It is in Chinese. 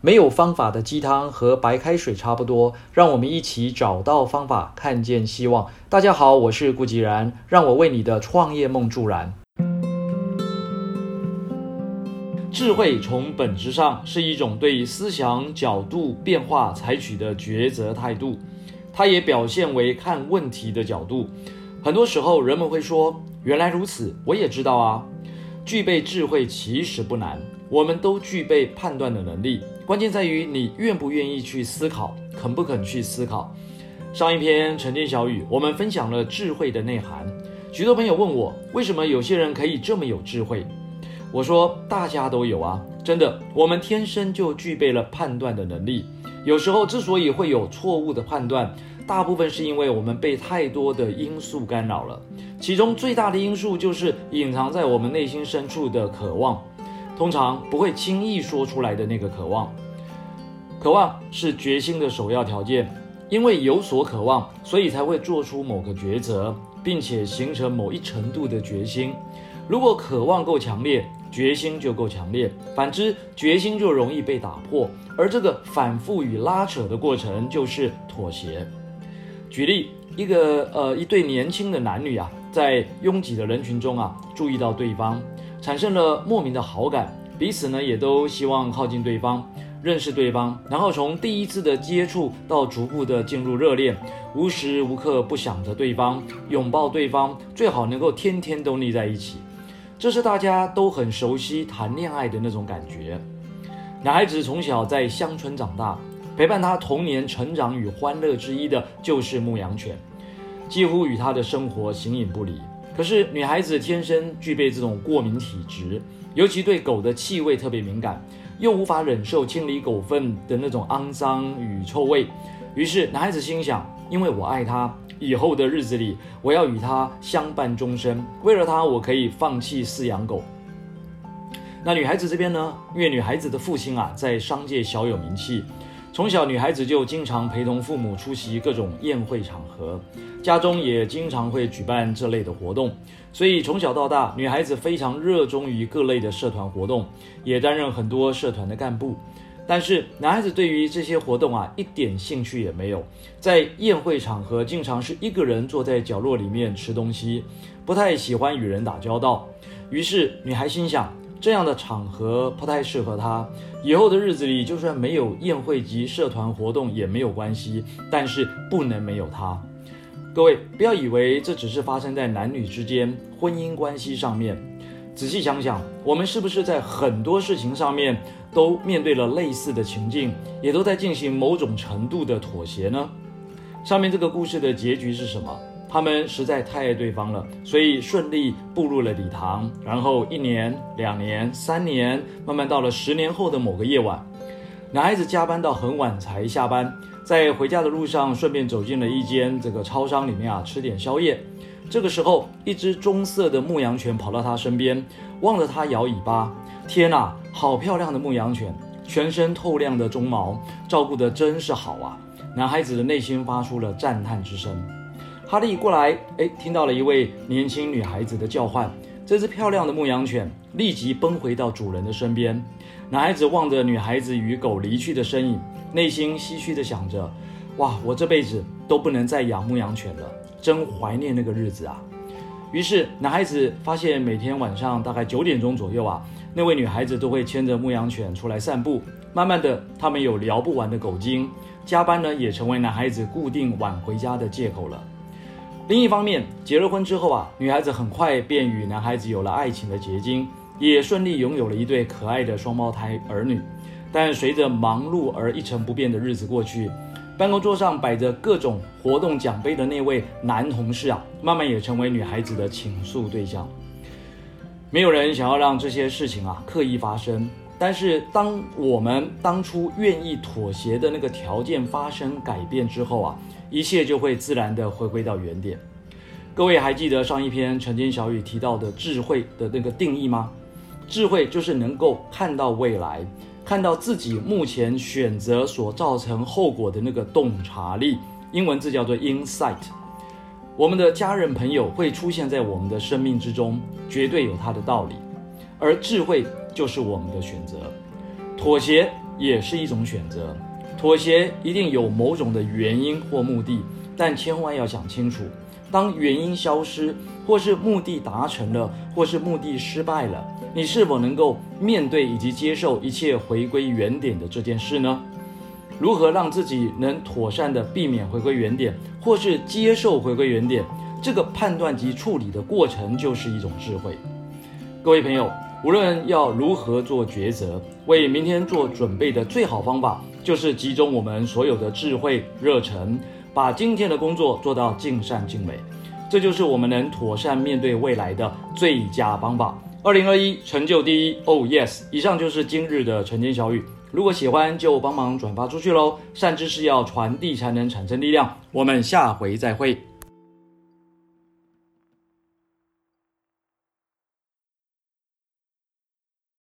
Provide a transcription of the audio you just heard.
没有方法的鸡汤和白开水差不多，让我们一起找到方法，看见希望。大家好，我是顾吉然，让我为你的创业梦助燃。智慧从本质上是一种对思想角度变化采取的抉择态度，它也表现为看问题的角度。很多时候，人们会说：“原来如此，我也知道啊。”具备智慧其实不难，我们都具备判断的能力。关键在于你愿不愿意去思考，肯不肯去思考。上一篇晨间小语，我们分享了智慧的内涵。许多朋友问我，为什么有些人可以这么有智慧？我说，大家都有啊，真的，我们天生就具备了判断的能力。有时候之所以会有错误的判断，大部分是因为我们被太多的因素干扰了。其中最大的因素就是隐藏在我们内心深处的渴望。通常不会轻易说出来的那个渴望，渴望是决心的首要条件。因为有所渴望，所以才会做出某个抉择，并且形成某一程度的决心。如果渴望够强烈，决心就够强烈；反之，决心就容易被打破。而这个反复与拉扯的过程，就是妥协。举例，一个呃一对年轻的男女啊，在拥挤的人群中啊，注意到对方。产生了莫名的好感，彼此呢也都希望靠近对方，认识对方，然后从第一次的接触到逐步的进入热恋，无时无刻不想着对方，拥抱对方，最好能够天天都腻在一起，这是大家都很熟悉谈恋爱的那种感觉。男孩子从小在乡村长大，陪伴他童年成长与欢乐之一的就是牧羊犬，几乎与他的生活形影不离。可是女孩子天生具备这种过敏体质，尤其对狗的气味特别敏感，又无法忍受清理狗粪的那种肮脏与臭味。于是男孩子心想：因为我爱它，以后的日子里我要与它相伴终生。为了它，我可以放弃饲养狗。那女孩子这边呢？因为女孩子的父亲啊，在商界小有名气。从小，女孩子就经常陪同父母出席各种宴会场合，家中也经常会举办这类的活动，所以从小到大，女孩子非常热衷于各类的社团活动，也担任很多社团的干部。但是，男孩子对于这些活动啊，一点兴趣也没有，在宴会场合经常是一个人坐在角落里面吃东西，不太喜欢与人打交道。于是，女孩心想。这样的场合不太适合他。以后的日子里，就算没有宴会及社团活动也没有关系，但是不能没有他。各位不要以为这只是发生在男女之间婚姻关系上面，仔细想想，我们是不是在很多事情上面都面对了类似的情境，也都在进行某种程度的妥协呢？上面这个故事的结局是什么？他们实在太爱对方了，所以顺利步入了礼堂。然后一年、两年、三年，慢慢到了十年后的某个夜晚，男孩子加班到很晚才下班，在回家的路上顺便走进了一间这个超商里面啊，吃点宵夜。这个时候，一只棕色的牧羊犬跑到他身边，望着他摇尾巴。天哪，好漂亮的牧羊犬，全身透亮的鬃毛，照顾得真是好啊！男孩子的内心发出了赞叹之声。哈利过来，哎，听到了一位年轻女孩子的叫唤。这只漂亮的牧羊犬立即奔回到主人的身边。男孩子望着女孩子与狗离去的身影，内心唏嘘地想着：哇，我这辈子都不能再养牧羊犬了，真怀念那个日子啊！于是，男孩子发现每天晚上大概九点钟左右啊，那位女孩子都会牵着牧羊犬出来散步。慢慢的，他们有聊不完的狗精，加班呢也成为男孩子固定晚回家的借口了。另一方面，结了婚之后啊，女孩子很快便与男孩子有了爱情的结晶，也顺利拥有了一对可爱的双胞胎儿女。但随着忙碌而一成不变的日子过去，办公桌上摆着各种活动奖杯的那位男同事啊，慢慢也成为女孩子的倾诉对象。没有人想要让这些事情啊刻意发生，但是当我们当初愿意妥协的那个条件发生改变之后啊。一切就会自然的回归到原点。各位还记得上一篇晨间小语提到的智慧的那个定义吗？智慧就是能够看到未来，看到自己目前选择所造成后果的那个洞察力，英文字叫做 insight。我们的家人朋友会出现在我们的生命之中，绝对有它的道理。而智慧就是我们的选择。妥协也是一种选择。妥协一定有某种的原因或目的，但千万要想清楚，当原因消失，或是目的达成了，或是目的失败了，你是否能够面对以及接受一切回归原点的这件事呢？如何让自己能妥善的避免回归原点，或是接受回归原点？这个判断及处理的过程就是一种智慧。各位朋友，无论要如何做抉择，为明天做准备的最好方法，就是集中我们所有的智慧热忱，把今天的工作做到尽善尽美。这就是我们能妥善面对未来的最佳方法。二零二一成就第一，Oh yes！以上就是今日的晨间小语。如果喜欢，就帮忙转发出去喽。善知识要传递，才能产生力量。我们下回再会。